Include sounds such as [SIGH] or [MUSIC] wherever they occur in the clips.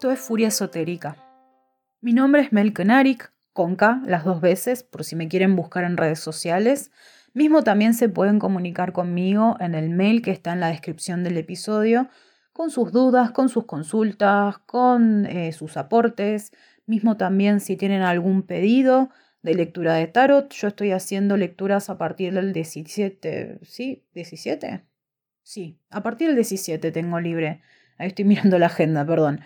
Esto es Furia Esotérica. Mi nombre es Mel Kenarik, con K las dos veces, por si me quieren buscar en redes sociales. Mismo también se pueden comunicar conmigo en el mail que está en la descripción del episodio, con sus dudas, con sus consultas, con eh, sus aportes. Mismo también si tienen algún pedido de lectura de tarot. Yo estoy haciendo lecturas a partir del 17, ¿sí? ¿17? Sí, a partir del 17 tengo libre. Ahí estoy [LAUGHS] mirando la agenda, perdón.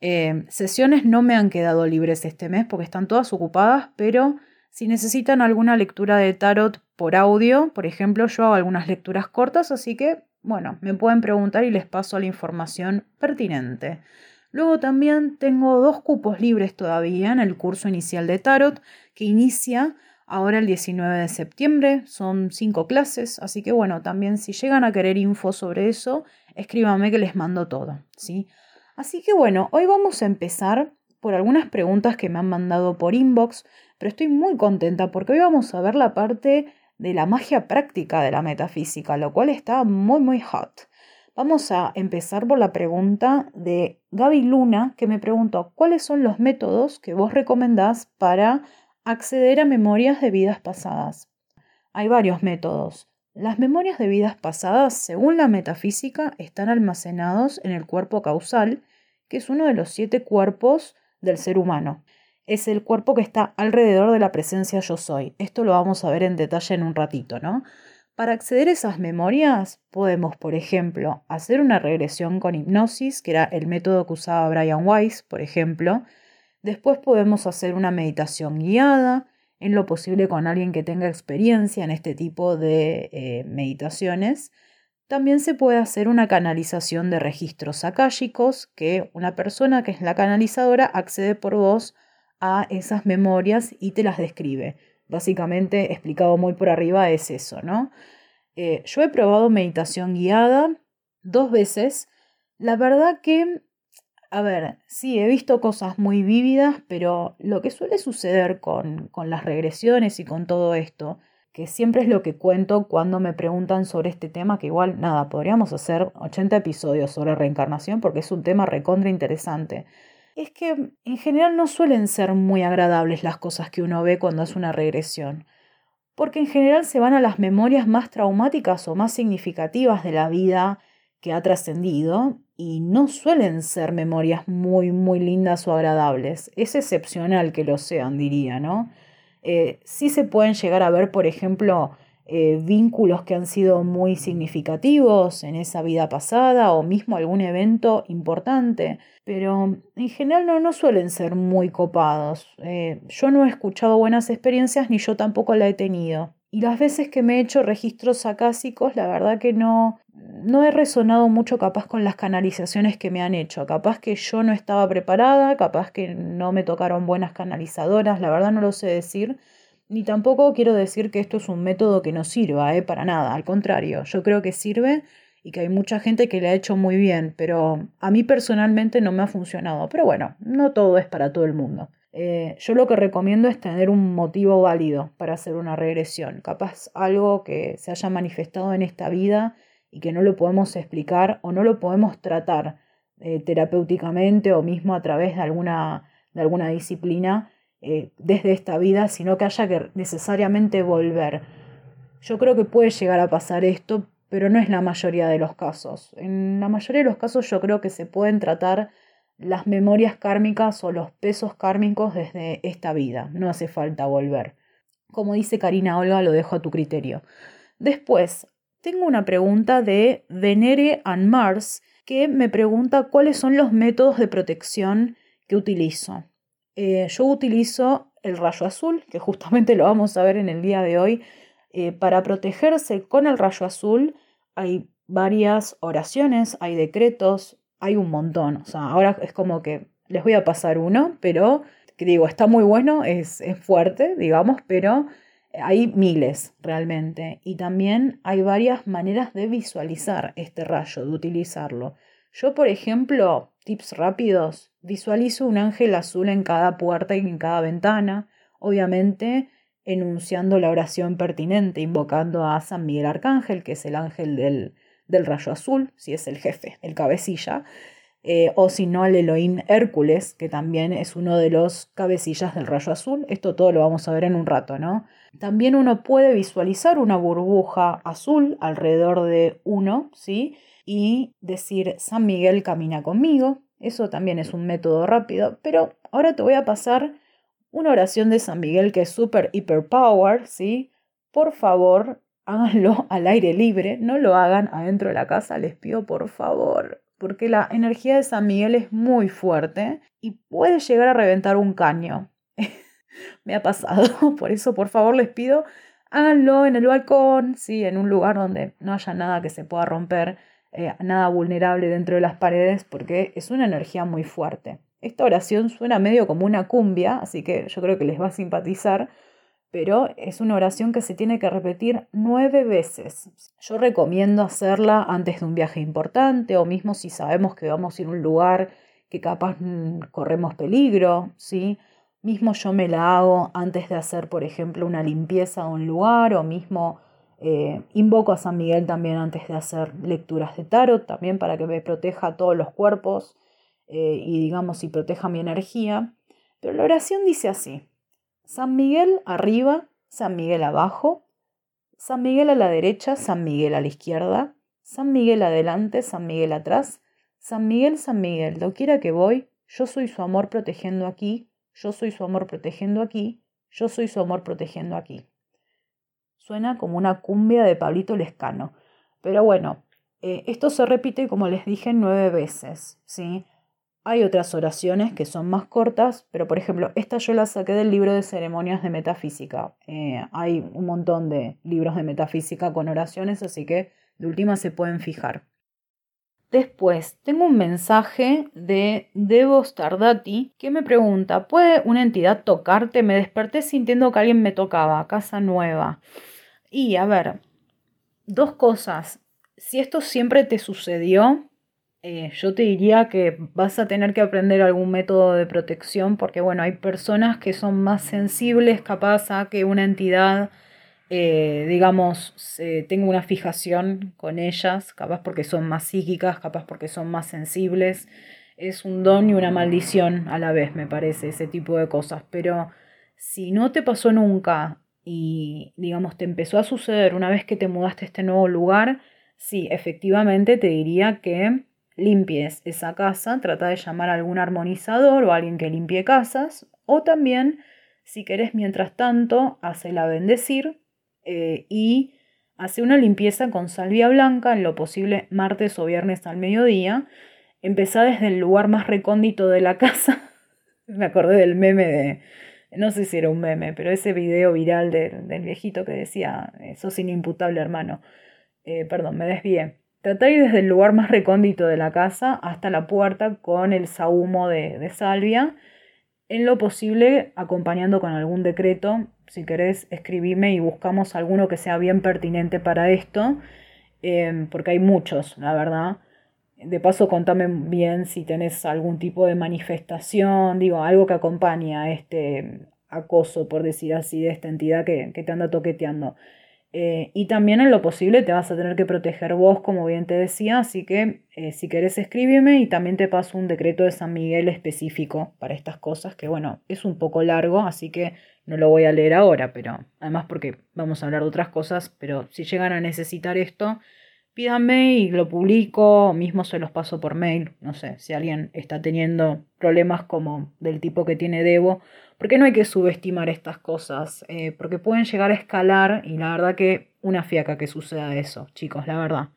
Eh, sesiones no me han quedado libres este mes porque están todas ocupadas, pero si necesitan alguna lectura de tarot por audio, por ejemplo, yo hago algunas lecturas cortas, así que, bueno, me pueden preguntar y les paso la información pertinente. Luego también tengo dos cupos libres todavía en el curso inicial de tarot que inicia ahora el 19 de septiembre. Son cinco clases, así que bueno, también si llegan a querer info sobre eso, escríbanme que les mando todo, ¿sí? Así que bueno, hoy vamos a empezar por algunas preguntas que me han mandado por inbox, pero estoy muy contenta porque hoy vamos a ver la parte de la magia práctica de la metafísica, lo cual está muy muy hot. Vamos a empezar por la pregunta de Gaby Luna, que me preguntó cuáles son los métodos que vos recomendás para acceder a memorias de vidas pasadas. Hay varios métodos. Las memorias de vidas pasadas, según la metafísica, están almacenados en el cuerpo causal, que es uno de los siete cuerpos del ser humano. Es el cuerpo que está alrededor de la presencia yo soy. Esto lo vamos a ver en detalle en un ratito, ¿no? Para acceder a esas memorias podemos, por ejemplo, hacer una regresión con hipnosis, que era el método que usaba Brian Weiss, por ejemplo. Después podemos hacer una meditación guiada, en lo posible con alguien que tenga experiencia en este tipo de eh, meditaciones. También se puede hacer una canalización de registros akáshicos, que una persona que es la canalizadora accede por voz a esas memorias y te las describe. Básicamente, explicado muy por arriba, es eso, ¿no? Eh, yo he probado meditación guiada dos veces. La verdad que, a ver, sí, he visto cosas muy vívidas, pero lo que suele suceder con, con las regresiones y con todo esto que siempre es lo que cuento cuando me preguntan sobre este tema, que igual nada, podríamos hacer 80 episodios sobre reencarnación porque es un tema recontra interesante. Es que en general no suelen ser muy agradables las cosas que uno ve cuando hace una regresión, porque en general se van a las memorias más traumáticas o más significativas de la vida que ha trascendido y no suelen ser memorias muy, muy lindas o agradables. Es excepcional que lo sean, diría, ¿no? Eh, sí se pueden llegar a ver, por ejemplo, eh, vínculos que han sido muy significativos en esa vida pasada o mismo algún evento importante, pero en general no, no suelen ser muy copados. Eh, yo no he escuchado buenas experiencias ni yo tampoco la he tenido. Y las veces que me he hecho registros acásicos, la verdad que no, no he resonado mucho capaz con las canalizaciones que me han hecho. Capaz que yo no estaba preparada, capaz que no me tocaron buenas canalizadoras, la verdad no lo sé decir. Ni tampoco quiero decir que esto es un método que no sirva, ¿eh? para nada. Al contrario, yo creo que sirve y que hay mucha gente que le ha hecho muy bien, pero a mí personalmente no me ha funcionado. Pero bueno, no todo es para todo el mundo. Eh, yo lo que recomiendo es tener un motivo válido para hacer una regresión, capaz algo que se haya manifestado en esta vida y que no lo podemos explicar o no lo podemos tratar eh, terapéuticamente o mismo a través de alguna, de alguna disciplina eh, desde esta vida, sino que haya que necesariamente volver. Yo creo que puede llegar a pasar esto, pero no es la mayoría de los casos. En la mayoría de los casos yo creo que se pueden tratar las memorias kármicas o los pesos kármicos desde esta vida. No hace falta volver. Como dice Karina Olga, lo dejo a tu criterio. Después, tengo una pregunta de Venere and Mars que me pregunta cuáles son los métodos de protección que utilizo. Eh, yo utilizo el rayo azul, que justamente lo vamos a ver en el día de hoy. Eh, para protegerse con el rayo azul hay varias oraciones, hay decretos, hay un montón. O sea, ahora es como que les voy a pasar uno, pero que digo, está muy bueno, es, es fuerte, digamos, pero hay miles realmente. Y también hay varias maneras de visualizar este rayo, de utilizarlo. Yo, por ejemplo, tips rápidos, visualizo un ángel azul en cada puerta y en cada ventana, obviamente enunciando la oración pertinente, invocando a San Miguel Arcángel, que es el ángel del, del rayo azul, si es el jefe, el cabecilla, eh, o si no al Elohim Hércules, que también es uno de los cabecillas del rayo azul. Esto todo lo vamos a ver en un rato, ¿no? También uno puede visualizar una burbuja azul alrededor de uno, ¿sí? Y decir, San Miguel camina conmigo. Eso también es un método rápido, pero ahora te voy a pasar una oración de San Miguel que es super hyper power, ¿sí? Por favor, háganlo [LAUGHS] al aire libre, no lo hagan adentro de la casa, les pido por favor porque la energía de San Miguel es muy fuerte y puede llegar a reventar un caño. [LAUGHS] Me ha pasado, [LAUGHS] por eso por favor les pido, háganlo en el balcón, sí, en un lugar donde no haya nada que se pueda romper, eh, nada vulnerable dentro de las paredes, porque es una energía muy fuerte. Esta oración suena medio como una cumbia, así que yo creo que les va a simpatizar, pero es una oración que se tiene que repetir nueve veces. Yo recomiendo hacerla antes de un viaje importante o mismo si sabemos que vamos a ir a un lugar que capaz mm, corremos peligro, ¿sí? Mismo yo me la hago antes de hacer, por ejemplo, una limpieza de un lugar o mismo eh, invoco a San Miguel también antes de hacer lecturas de tarot, también para que me proteja todos los cuerpos eh, y digamos y proteja mi energía. Pero la oración dice así. San Miguel arriba, San Miguel abajo, San Miguel a la derecha, San Miguel a la izquierda, San Miguel adelante, San Miguel atrás, San Miguel, San Miguel, quiera que voy, yo soy su amor protegiendo aquí, yo soy su amor protegiendo aquí, yo soy su amor protegiendo aquí. Suena como una cumbia de Pablito Lescano. Pero bueno, eh, esto se repite, como les dije, nueve veces, ¿sí? Hay otras oraciones que son más cortas, pero por ejemplo, esta yo la saqué del libro de ceremonias de metafísica. Eh, hay un montón de libros de metafísica con oraciones, así que de última se pueden fijar. Después, tengo un mensaje de Devo Stardati que me pregunta, ¿puede una entidad tocarte? Me desperté sintiendo que alguien me tocaba, casa nueva. Y a ver, dos cosas. Si esto siempre te sucedió, eh, yo te diría que vas a tener que aprender algún método de protección porque, bueno, hay personas que son más sensibles capaz a que una entidad, eh, digamos, tenga una fijación con ellas, capaz porque son más psíquicas, capaz porque son más sensibles. Es un don y una maldición a la vez, me parece, ese tipo de cosas. Pero si no te pasó nunca y, digamos, te empezó a suceder una vez que te mudaste a este nuevo lugar, sí, efectivamente te diría que limpies esa casa, trata de llamar a algún armonizador o alguien que limpie casas, o también, si querés, mientras tanto, hacela bendecir eh, y hace una limpieza con salvia blanca, en lo posible martes o viernes al mediodía. Empezá desde el lugar más recóndito de la [LAUGHS] casa. Me acordé del meme de, no sé si era un meme, pero ese video viral del viejito que decía, sos inimputable hermano. Eh, perdón, me desvié. Trata de ir desde el lugar más recóndito de la casa hasta la puerta con el sahumo de, salvia, en lo posible acompañando con algún decreto. Si querés, escribime y buscamos alguno que sea bien pertinente para esto, em, porque hay muchos, la verdad. De paso, contame bien si tenés algún tipo de manifestación, digo, algo que acompañe a este acoso, por decir así, de esta entidad que, que te anda toqueteando. Eh, y también en lo posible te vas a tener que proteger vos, como bien te decía, así que eh, si querés escríbeme y también te paso un decreto de San Miguel específico para estas cosas, que bueno, es un poco largo, así que no lo voy a leer ahora, pero además porque vamos a hablar de otras cosas, pero si llegan a necesitar esto, pídanme y lo publico, mismo se los paso por mail, no sé, si alguien está teniendo problemas como del tipo que tiene Debo porque no hay que subestimar estas cosas, eh, porque pueden llegar a escalar y la verdad que una fiaca que suceda eso, chicos, la verdad.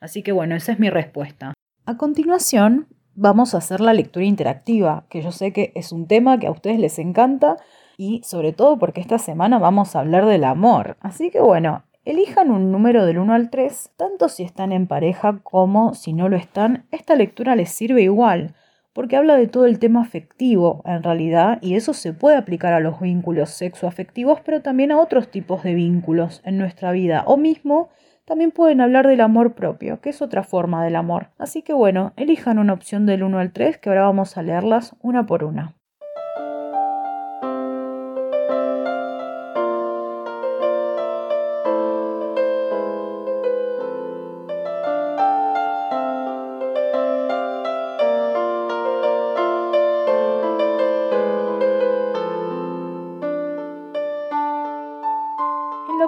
Así que bueno, esa es mi respuesta. A continuación, vamos a hacer la lectura interactiva, que yo sé que es un tema que a ustedes les encanta y sobre todo porque esta semana vamos a hablar del amor. Así que bueno, elijan un número del 1 al 3, tanto si están en pareja como si no lo están, esta lectura les sirve igual porque habla de todo el tema afectivo en realidad y eso se puede aplicar a los vínculos sexoafectivos, pero también a otros tipos de vínculos en nuestra vida o mismo también pueden hablar del amor propio, que es otra forma del amor. Así que bueno, elijan una opción del 1 al 3 que ahora vamos a leerlas una por una.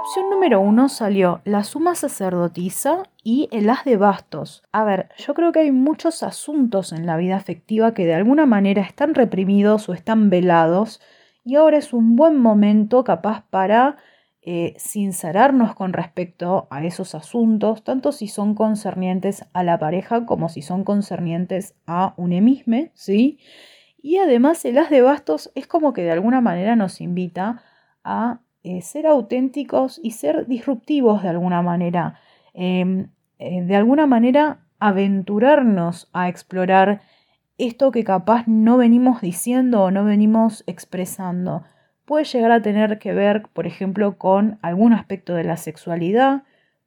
Opción número uno salió la suma sacerdotisa y el as de bastos. A ver, yo creo que hay muchos asuntos en la vida afectiva que de alguna manera están reprimidos o están velados y ahora es un buen momento capaz para eh, sincerarnos con respecto a esos asuntos, tanto si son concernientes a la pareja como si son concernientes a un emisme, ¿sí? Y además el as de bastos es como que de alguna manera nos invita a eh, ser auténticos y ser disruptivos de alguna manera. Em, eh, de alguna manera aventurarnos a explorar esto que capaz no venimos diciendo o no venimos expresando. Puede llegar a tener que ver, por ejemplo, con algún aspecto de la sexualidad,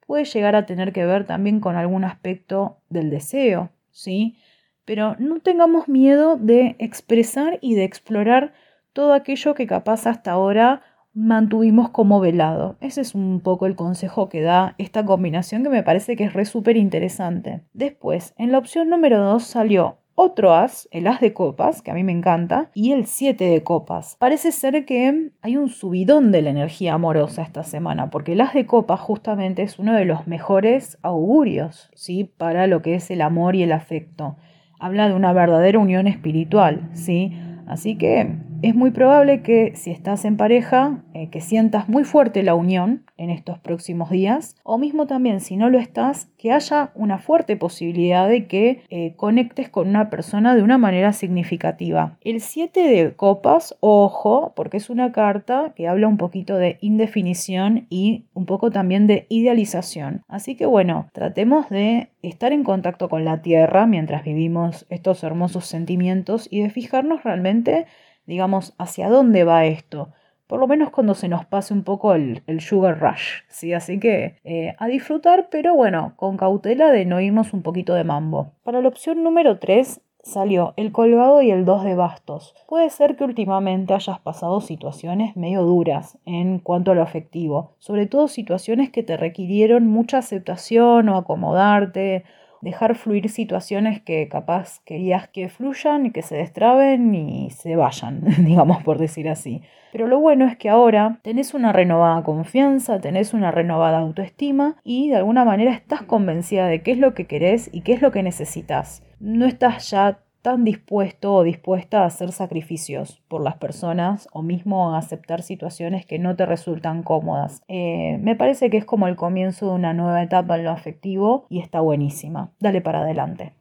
puede llegar a tener que ver también con algún aspecto del deseo, ¿sí? Pero no tengamos miedo de expresar y de explorar todo aquello que capaz hasta ahora mantuvimos como velado. Ese es un poco el consejo que da esta combinación que me parece que es re súper interesante. Después, en la opción número 2 salió otro as, el as de copas, que a mí me encanta, y el 7 de copas. Parece ser que hay un subidón de la energía amorosa esta semana, porque el as de copas justamente es uno de los mejores augurios, ¿sí? Para lo que es el amor y el afecto. Habla de una verdadera unión espiritual, ¿sí? Así que es muy probable que si estás en pareja, eh, que sientas muy fuerte la unión en estos próximos días, o mismo también si no lo estás, que haya una fuerte posibilidad de que eh, conectes con una persona de una manera significativa. El 7 de copas, ojo, porque es una carta que habla un poquito de indefinición y un poco también de idealización. Así que bueno, tratemos de estar en contacto con la tierra mientras vivimos estos hermosos sentimientos y de fijarnos realmente digamos, hacia dónde va esto. Por lo menos cuando se nos pase un poco el, sugar rush, ¿sí? Así que eh, a disfrutar, pero bueno, con cautela de no irnos un poquito de mambo. Para la opción número 3 salió el colgado y el 2 de bastos. Puede ser que últimamente hayas pasado situaciones medio duras en cuanto a lo afectivo, sobre todo situaciones que te requirieron mucha aceptación o acomodarte dejar fluir situaciones que capaz querías que fluyan y que se destraben y se vayan, [LAUGHS] digamos por decir así. Pero lo bueno es que ahora tenés una renovada confianza, tenés una renovada autoestima y de alguna manera estás convencida de qué es lo que querés y qué es lo que necesitas. No estás ya tan dispuesto o dispuesta a hacer sacrificios por las personas o mismo a aceptar situaciones que no te resultan cómodas. Eh, me parece que es como el comienzo de una nueva etapa en lo afectivo y está buenísima. Dale para adelante.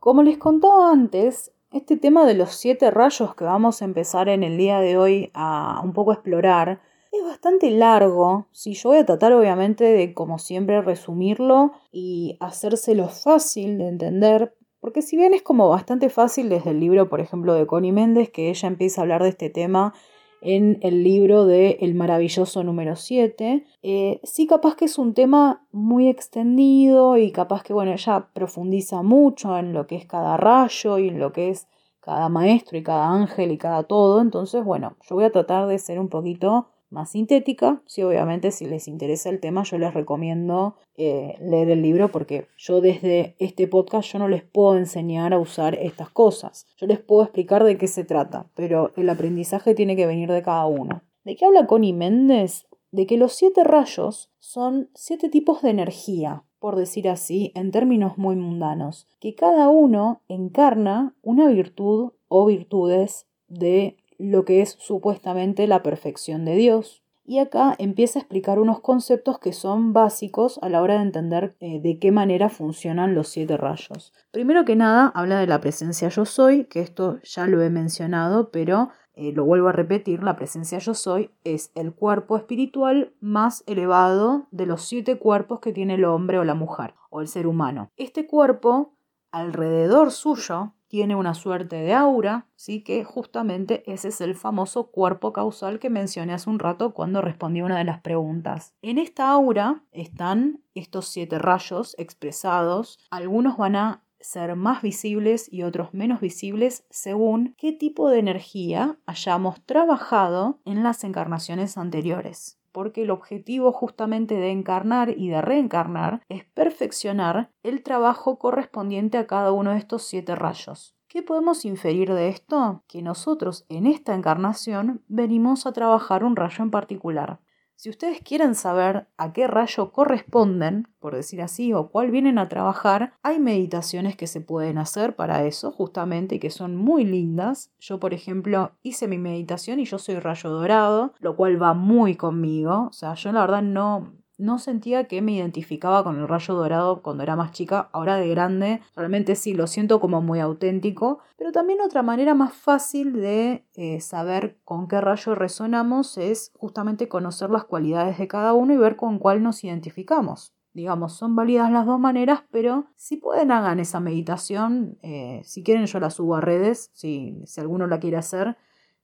Como les contaba antes, este tema de los siete rayos que vamos a empezar en el día de hoy a un poco explorar es bastante largo. Si yo voy a tratar obviamente de, como siempre, resumirlo y hacérselo fácil de entender porque si bien es como bastante fácil desde el libro, por ejemplo, de Connie Méndez, que ella empieza a hablar de este tema en el libro de El maravilloso número 7, eh, sí capaz que es un tema muy extendido y capaz que, bueno, ella profundiza mucho en lo que es cada rayo y en lo que es cada maestro y cada ángel y cada todo. Entonces, bueno, yo voy a tratar de ser un poquito más sintética. Sí, obviamente, si les interesa el tema, yo les recomiendo eh, leer el libro porque yo desde este podcast yo no les puedo enseñar a usar estas cosas. Yo les puedo explicar de qué se trata, pero el aprendizaje tiene que venir de cada uno. ¿De qué habla Connie Méndez? De que los siete rayos son siete tipos de energía, por decir así, en términos muy mundanos, que cada uno encarna una virtud o virtudes de lo que es supuestamente la perfección de Dios. Y acá empieza a explicar unos conceptos que son básicos a la hora de entender eh, de qué manera funcionan los siete rayos. Primero que nada, habla de la presencia yo soy, que esto ya lo he mencionado, pero eh, lo vuelvo a repetir, la presencia yo soy es el cuerpo espiritual más elevado de los siete cuerpos que tiene el hombre o la mujer o el ser humano. Este cuerpo, alrededor suyo, tiene una suerte de aura, ¿sí? que justamente ese es el famoso cuerpo causal que mencioné hace un rato cuando respondí una de las preguntas. En esta aura están estos siete rayos expresados, algunos van a ser más visibles y otros menos visibles según qué tipo de energía hayamos trabajado en las encarnaciones anteriores porque el objetivo justamente de encarnar y de reencarnar es perfeccionar el trabajo correspondiente a cada uno de estos siete rayos. ¿Qué podemos inferir de esto? Que nosotros en esta encarnación venimos a trabajar un rayo en particular. Si ustedes quieren saber a qué rayo corresponden, por decir así, o cuál vienen a trabajar, hay meditaciones que se pueden hacer para eso, justamente, y que son muy lindas. Yo, por ejemplo, hice mi meditación y yo soy rayo dorado, lo cual va muy conmigo. O sea, yo la verdad no, no sentía que me identificaba con el rayo dorado cuando era más chica, ahora de grande, realmente sí, lo siento como muy auténtico, pero también otra manera más fácil de eh, saber con qué rayo resonamos es justamente conocer las cualidades de cada uno y ver con cuál nos identificamos. Digamos, son válidas las dos maneras, pero si pueden hagan esa meditación, eh, si quieren yo la subo a redes, si, si alguno la quiere hacer,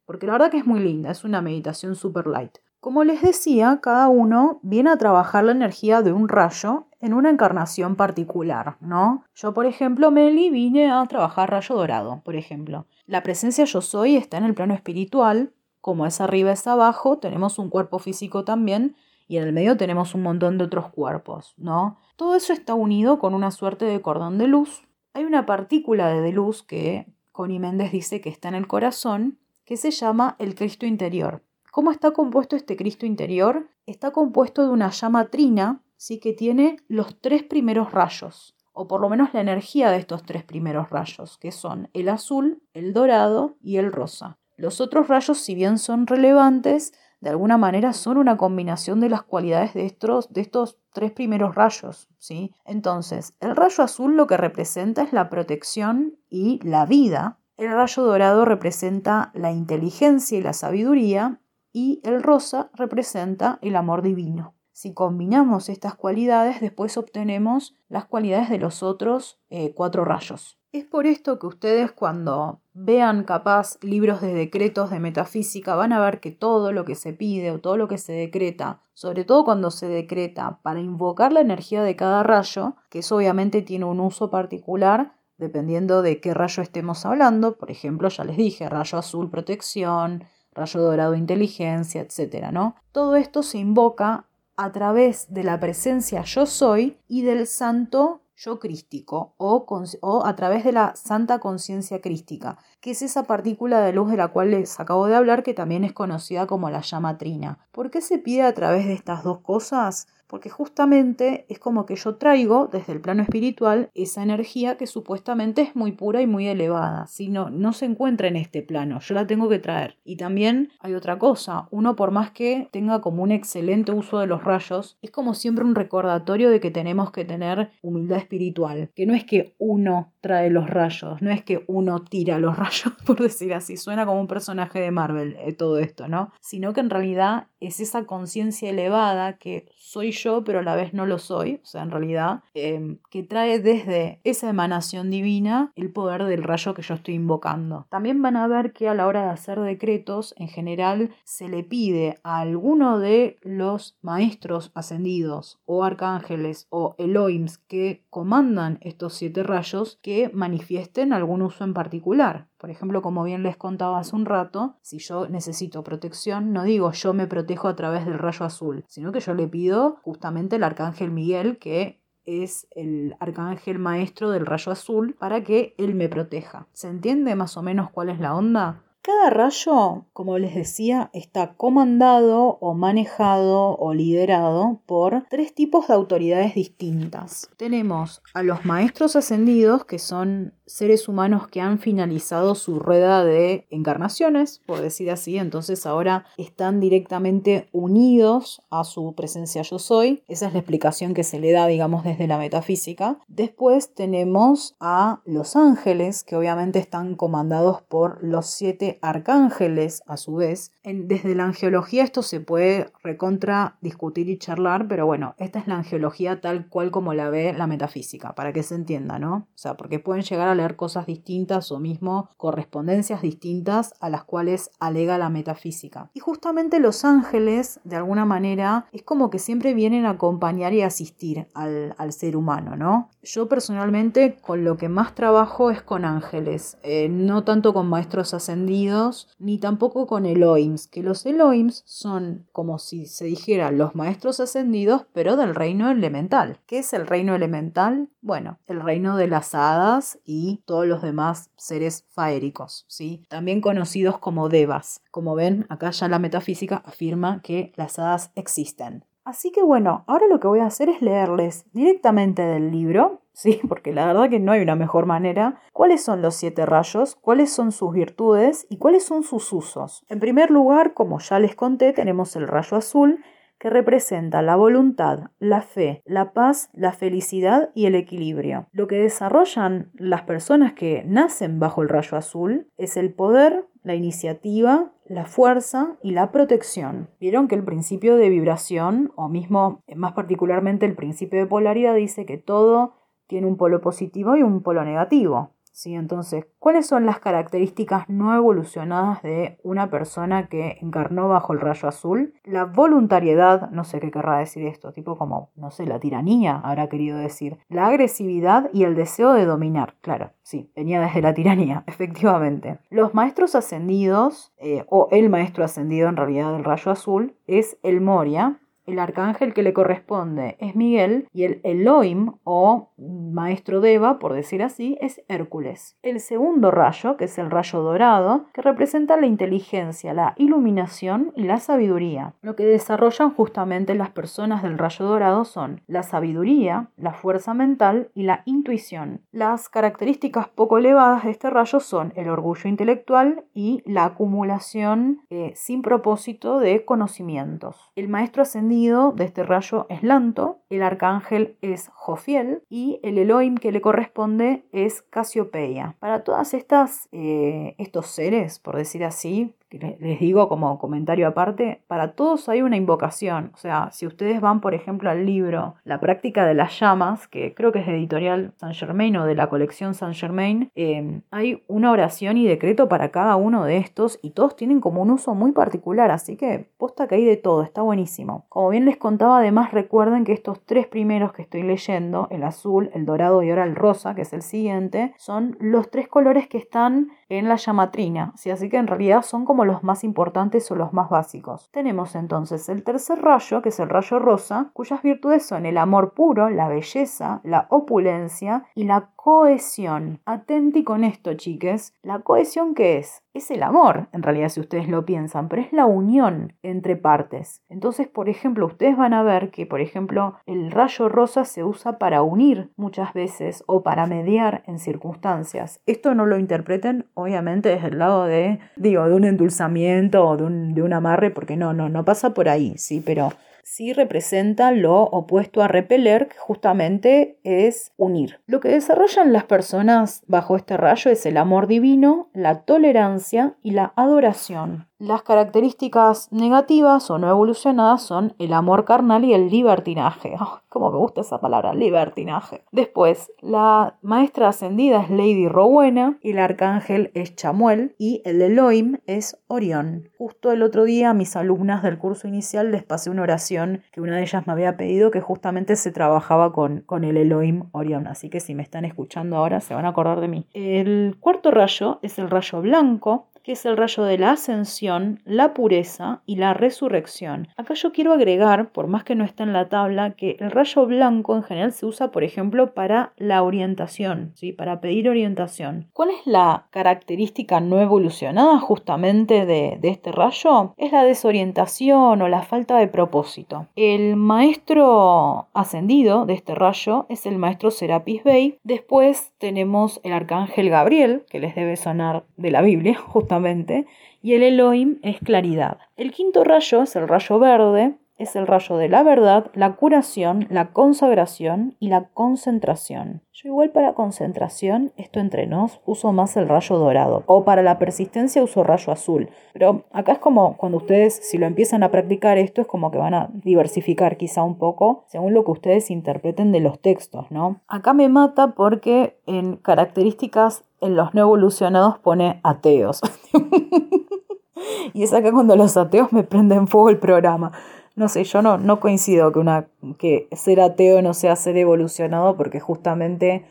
porque la verdad que es muy linda, es una meditación super light. Como les decía, cada uno viene a trabajar la energía de un rayo en una encarnación particular, ¿no? Yo, por ejemplo, Meli, vine a trabajar rayo dorado, por ejemplo. La presencia yo soy está en el plano espiritual, como es arriba es abajo, tenemos un cuerpo físico también y en el medio tenemos un montón de otros cuerpos, ¿no? Todo eso está unido con una suerte de cordón de luz. Hay una partícula de luz que Connie Méndez dice que está en el corazón, que se llama el Cristo interior. ¿Cómo está compuesto este Cristo interior? Está compuesto de una llama trina, sí que tiene los tres primeros rayos, o por lo menos la energía de estos tres primeros rayos, que son el azul, el dorado y el rosa. Los otros rayos, si bien son relevantes, de alguna manera son una combinación de las cualidades de estos, de estos tres primeros rayos, ¿sí? Entonces, el rayo azul lo que representa es la protección y la vida. El rayo dorado representa la inteligencia y la sabiduría y el rosa representa el amor divino. Si combinamos estas cualidades, después obtenemos las cualidades de los otros eh, cuatro rayos. Es por esto que ustedes cuando vean capaz libros de decretos de metafísica van a ver que todo lo que se pide o todo lo que se decreta, sobre todo cuando se decreta para invocar la energía de cada rayo, que eso obviamente tiene un uso particular dependiendo de qué rayo estemos hablando, por ejemplo, ya les dije, rayo azul protección, rayo dorado inteligencia, etcétera, ¿no? Todo esto se invoca a través de la presencia yo soy y del santo yo crístico o, o, a través de la santa conciencia crística, que es esa partícula de luz de la cual les acabo de hablar que también es conocida como la llama trina. ¿Por qué se pide a través de estas dos cosas? Porque justamente es como que yo traigo desde el plano espiritual esa energía que supuestamente es muy pura y muy elevada, si no, no se encuentra en este plano, yo la tengo que traer. Y también hay otra cosa, uno por más que tenga como un excelente uso de los rayos, es como siempre un recordatorio de que tenemos que tener humildad espiritual, que no es que uno trae los rayos, no es que uno tira los [LAUGHS] rayos, por decir así, suena como un personaje de Marvel eh, todo esto, ¿no? Sino que en realidad es esa conciencia elevada que soy yo, pero a la vez no lo soy, o sea, en realidad, em, que trae desde esa emanación divina el poder del rayo que yo estoy invocando. También van a ver que a la hora de hacer decretos, en general, se le pide a alguno de los maestros ascendidos o arcángeles o Elohims que comandan estos siete rayos que manifiesten algún uso en particular. Por ejemplo, como bien les contaba hace un rato, si yo necesito protección, no digo yo me protejo a través del rayo azul, sino que yo le pido justamente al arcángel Miguel que es el arcángel maestro del rayo azul para que él me proteja. ¿Se entiende más o menos cuál es la onda? Cada rayo, como les decía, está comandado o manejado o liderado por tres tipos de autoridades distintas. Tenemos a los maestros ascendidos, que son seres humanos que han finalizado su rueda de encarnaciones, por decir así, entonces ahora están directamente unidos a su presencia yo soy. Esa es la explicación que se le da, digamos, desde la metafísica. Después tenemos a los ángeles, que obviamente están comandados por los siete arcángeles, a su vez. desde la angeología esto se puede recontra discutir y charlar, pero bueno, esta es la angeología tal cual como la ve la metafísica, para que se entienda, ¿no? O sea, porque pueden llegar a leer cosas distintas o mismo correspondencias distintas a las cuales alega la metafísica. Y justamente los ángeles, de alguna manera, es como que siempre vienen a acompañar y asistir al, ser humano, ¿no? Yo personalmente con lo que más trabajo es con ángeles, eh, no tanto con maestros ascendidos, ni tampoco con Elohims, que los Elohims son como si se dijera los maestros ascendidos, pero del reino elemental. ¿Qué es el reino elemental? Bueno, el reino de las hadas y y todos los demás seres faéricos, ¿sí? también conocidos como devas. Como ven, acá ya la metafísica afirma que las hadas existen. Así que bueno, ahora lo que voy a hacer es leerles directamente del libro, [LAUGHS] sí, porque la verdad que no hay una mejor manera, cuáles son los siete rayos, cuáles son sus virtudes y cuáles son sus usos. En primer lugar, como ya les conté, tenemos el rayo azul, que representa la voluntad, la fe, la paz, la felicidad y el equilibrio. Lo que desarrollan las personas que nacen bajo el rayo azul es el poder, la iniciativa, la fuerza y la protección. Vieron que el principio de vibración, o mismo más particularmente el principio de polaridad, dice que todo tiene un polo positivo y un polo negativo. ¿Sí? Entonces, ¿cuáles son las características no evolucionadas de una persona que encarnó bajo el rayo azul? La voluntariedad, no sé qué querrá decir esto, tipo como, no sé, la tiranía habrá querido decir. La agresividad y el deseo de dominar, claro, sí, venía desde la tiranía, [LAUGHS] efectivamente. Los maestros ascendidos, eh, o el maestro ascendido en realidad del rayo azul, es el Moria, el arcángel que le corresponde es Miguel y el Elohim o maestro Deva, por decir así, es Hércules. El segundo rayo, que es el rayo dorado, que representa la inteligencia, la iluminación y la sabiduría. Lo que desarrollan justamente las personas del rayo dorado son la sabiduría, la fuerza mental y la intuición. Las características poco elevadas de este rayo son el orgullo intelectual y la acumulación eh, sin propósito de conocimientos. El maestro ascendido de este rayo es Lanto, el arcángel es Jofiel y el Elohim que le corresponde es Casiopeia. Para todas estas eh, estos seres, por decir así, les digo como comentario aparte, para todos hay una invocación. O sea, si ustedes van, por ejemplo, al libro La práctica de las llamas, que creo que es de editorial Saint Germain o de la colección Saint Germain, eh, hay una oración y decreto para cada uno de estos y todos tienen como un uso muy particular. Así que posta que hay de todo, está buenísimo. Como bien les contaba, además recuerden que estos tres primeros que estoy leyendo, el azul, el dorado y ahora el rosa, que es el siguiente, son los tres colores que están en la llamatrina. Así que en realidad son como los más importantes o los más básicos. Tenemos entonces el tercer rayo, que es el rayo rosa, cuyas virtudes son el amor puro, la belleza, la opulencia y la cohesión. Atenti con esto, chiques. ¿La cohesión qué es? Es el amor, en realidad, si ustedes lo piensan, pero es la unión entre partes. Entonces, por ejemplo, ustedes van a ver que, por ejemplo, el rayo rosa se usa para unir muchas veces o para mediar en circunstancias. Esto no lo interpreten, obviamente, desde el lado de, digo, de un endulzamiento o de un, de un amarre, porque no, no, no pasa por ahí, ¿sí? Pero sí representa lo opuesto a repeler, que justamente es unir. Lo que desarrollan las personas bajo este rayo es el amor divino, la tolerancia y la adoración. Las características negativas o no evolucionadas son el amor carnal y el libertinaje. [LAUGHS] Como me gusta esa palabra, libertinaje. Después, la maestra ascendida es Lady Rowena el arcángel es Chamuel y el Elohim es Orión. Justo el otro día a mis alumnas del curso inicial les pasé una oración que una de ellas me había pedido que justamente se trabajaba con, con el Elohim Orión. Así que si me están escuchando ahora se van a acordar de mí. El cuarto rayo es el rayo blanco que es el rayo de la ascensión, la pureza y la resurrección. Acá yo quiero agregar, por más que no está en la tabla, que el rayo blanco en general se usa, por ejemplo, para la orientación, ¿sí? para pedir orientación. ¿Cuál es la característica no evolucionada justamente de, de este rayo? Es la desorientación o la falta de propósito. El maestro ascendido de este rayo es el maestro Serapis Bey. Después tenemos el arcángel Gabriel, que les debe sonar de la Biblia, [LAUGHS] justamente y el Elohim es claridad. El quinto rayo es el rayo verde, es el rayo de la verdad, la curación, la consagración y la concentración. Yo igual para concentración, esto entre nos, uso más el rayo dorado. O para la persistencia uso rayo azul. Pero acá es como cuando ustedes, si lo empiezan a practicar esto, es como que van a diversificar quizá un poco según lo que ustedes interpreten de los textos, ¿no? Acá me mata porque en características en los no evolucionados pone ateos. [LAUGHS] y es acá cuando los ateos me prenden fuego el programa. No sé, yo no, no coincido que, una, que ser ateo no sea ser evolucionado porque justamente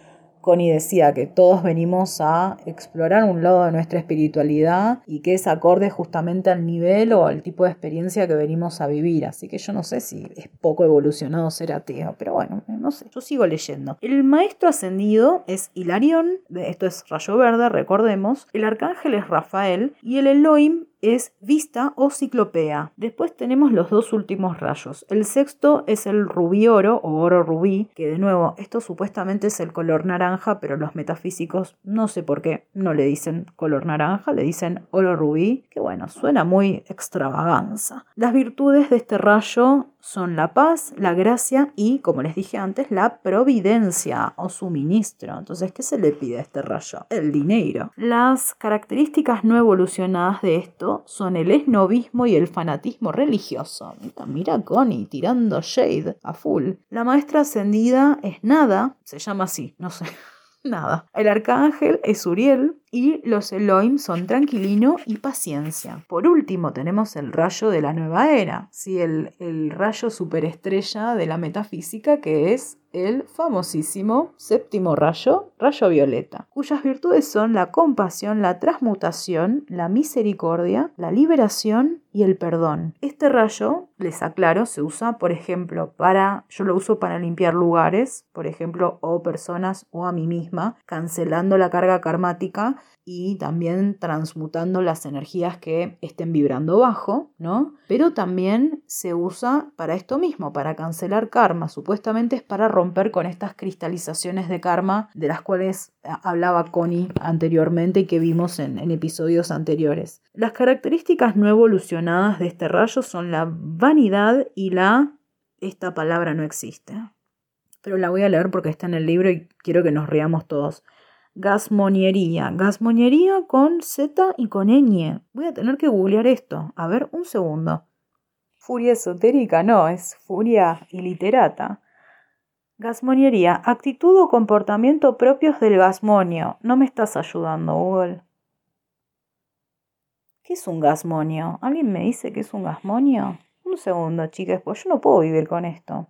Connie decía que todos venimos a explorar un lado de nuestra espiritualidad y que es acorde justamente al nivel o al tipo de experiencia que venimos a vivir. Así que yo no sé si es poco evolucionado ser ateo, pero bueno, no sé, yo sigo leyendo. El maestro ascendido es Hilarión, esto es rayo verde, recordemos, el arcángel es Rafael y el Elohim es vista o ciclopea. Después tenemos los dos últimos rayos. El sexto es el rubí oro o oro rubí, que de nuevo, esto supuestamente es el color naranja, pero los metafísicos no sé por qué no le dicen color naranja, le dicen oro rubí, que bueno, suena muy extravaganza. Las virtudes de este rayo son la paz, la gracia y, como les dije antes, la providencia o suministro. Entonces, ¿qué se le pide a este rayo? El dinero. Las características no evolucionadas de esto son el esnovismo y el fanatismo religioso. Mira, mira Connie tirando shade a full. La maestra ascendida es nada, se llama así, no sé. [LAUGHS] Nada. El arcángel es Uriel y los Elohim son tranquilino y paciencia. Por último, tenemos el rayo de la nueva era, ¿sí? el, el rayo superestrella de la metafísica que es el famosísimo séptimo rayo, rayo violeta, cuyas virtudes son la compasión, la transmutación, la misericordia, la liberación y el perdón. Este rayo, les aclaro, se usa, por ejemplo, para, yo lo uso para limpiar lugares, por ejemplo, o personas o a mí misma, cancelando la carga karmática y también transmutando las energías que estén vibrando bajo, ¿no? Pero también se usa para esto mismo, para cancelar karma. Supuestamente es para romper con estas cristalizaciones de karma de las cuales hablaba Connie anteriormente y que vimos en, en episodios anteriores. Las características no evolucionadas de este rayo son la vanidad y la... Esta palabra no existe. Pero la voy a leer porque está en el libro y quiero que nos riamos todos gasmoniería. Gasmoniería con Z y con ñ. Voy a tener que googlear esto. A ver, un segundo. Furia esotérica, no, es furia iliterata. Gasmoniería, actitud o comportamiento propios del gasmonio. No me estás ayudando, Google. ¿Qué es un gasmonio? ¿Alguien me dice qué es un gasmonio? Un segundo, chicas, pues yo no puedo vivir con esto.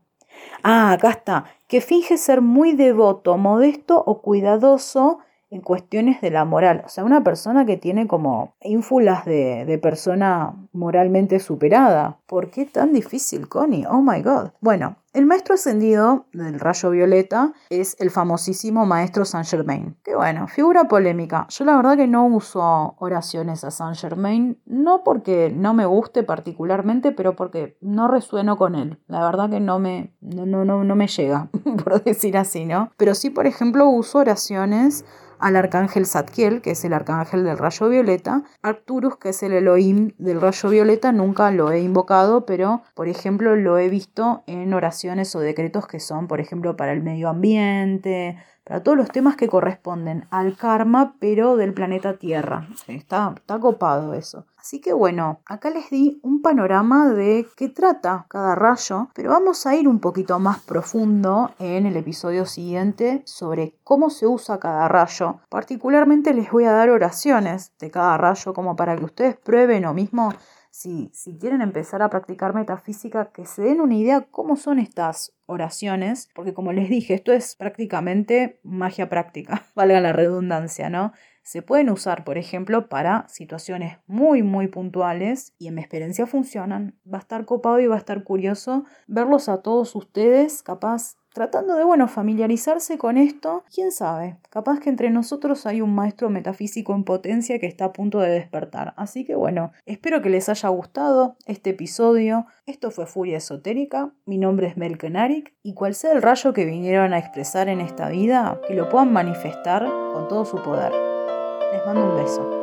Ah, acá está, que finge ser muy devoto, modesto o cuidadoso en cuestiones de la moral. O sea, una persona que tiene como ínfulas de, de, persona moralmente superada. ¿Por qué tan difícil, Connie? Oh my god. Bueno, el maestro ascendido del rayo violeta es el famosísimo maestro Saint Germain. Que bueno, figura polémica. Yo la verdad que no uso oraciones a Saint Germain, no porque no me guste particularmente, pero porque no resueno con él. La verdad que no me, no, no, no, no me llega, [LAUGHS] por decir así, ¿no? Pero sí, por ejemplo, uso oraciones al arcángel Zadkiel, que es el arcángel del rayo violeta, Arcturus, que es el Elohim del rayo violeta, nunca lo he invocado, pero por ejemplo lo he visto en oraciones o decretos que son, por ejemplo, para el medio ambiente, para todos los temas que corresponden al karma, pero del planeta Tierra. Está, está copado eso. Así que bueno, acá les di un panorama de qué trata cada rayo, pero vamos a ir un poquito más profundo en el episodio siguiente sobre cómo se usa cada rayo. Particularmente les voy a dar oraciones de cada rayo como para que ustedes prueben o mismo si, si, quieren empezar a practicar metafísica, que se den una idea cómo son estas oraciones, porque como les dije, esto es prácticamente magia práctica, [LAUGHS] valga la redundancia, ¿no? Se pueden usar, por ejemplo, para situaciones muy, muy puntuales y en mi experiencia funcionan. Va a estar copado y va a estar curioso verlos a todos ustedes, capaz tratando de, bueno, familiarizarse con esto. ¿Quién sabe? Capaz que entre nosotros hay un maestro metafísico en potencia que está a punto de despertar. Así que, bueno, espero que les haya gustado este episodio. Esto fue Furia Esotérica. Mi nombre es Melkenarik y cual sea el rayo que vinieron a expresar en esta vida, que lo puedan manifestar con todo su poder. Les mando un beso.